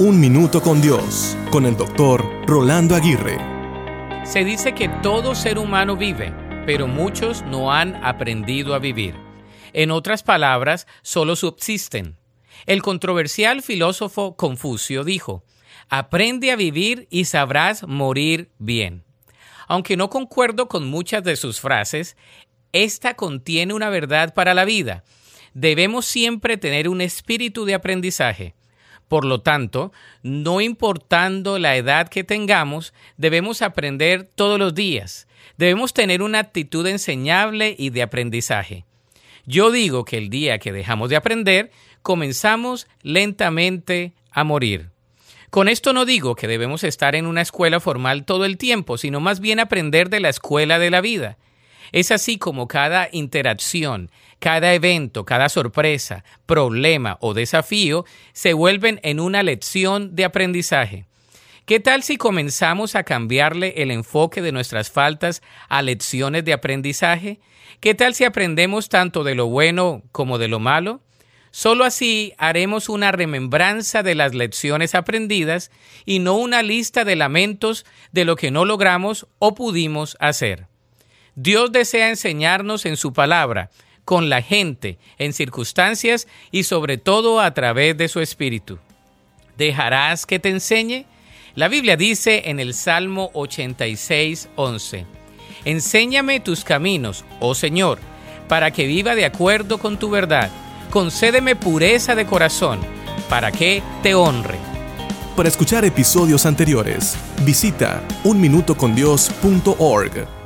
Un Minuto con Dios, con el doctor Rolando Aguirre. Se dice que todo ser humano vive, pero muchos no han aprendido a vivir. En otras palabras, solo subsisten. El controversial filósofo Confucio dijo, Aprende a vivir y sabrás morir bien. Aunque no concuerdo con muchas de sus frases, esta contiene una verdad para la vida. Debemos siempre tener un espíritu de aprendizaje. Por lo tanto, no importando la edad que tengamos, debemos aprender todos los días. Debemos tener una actitud enseñable y de aprendizaje. Yo digo que el día que dejamos de aprender, comenzamos lentamente a morir. Con esto no digo que debemos estar en una escuela formal todo el tiempo, sino más bien aprender de la escuela de la vida. Es así como cada interacción, cada evento, cada sorpresa, problema o desafío se vuelven en una lección de aprendizaje. ¿Qué tal si comenzamos a cambiarle el enfoque de nuestras faltas a lecciones de aprendizaje? ¿Qué tal si aprendemos tanto de lo bueno como de lo malo? Solo así haremos una remembranza de las lecciones aprendidas y no una lista de lamentos de lo que no logramos o pudimos hacer. Dios desea enseñarnos en su palabra, con la gente, en circunstancias y sobre todo a través de su Espíritu. ¿Dejarás que te enseñe? La Biblia dice en el Salmo 86, 11, Enséñame tus caminos, oh Señor, para que viva de acuerdo con tu verdad concédeme pureza de corazón, para que te honre. Para escuchar episodios anteriores, visita unminutocondios.org.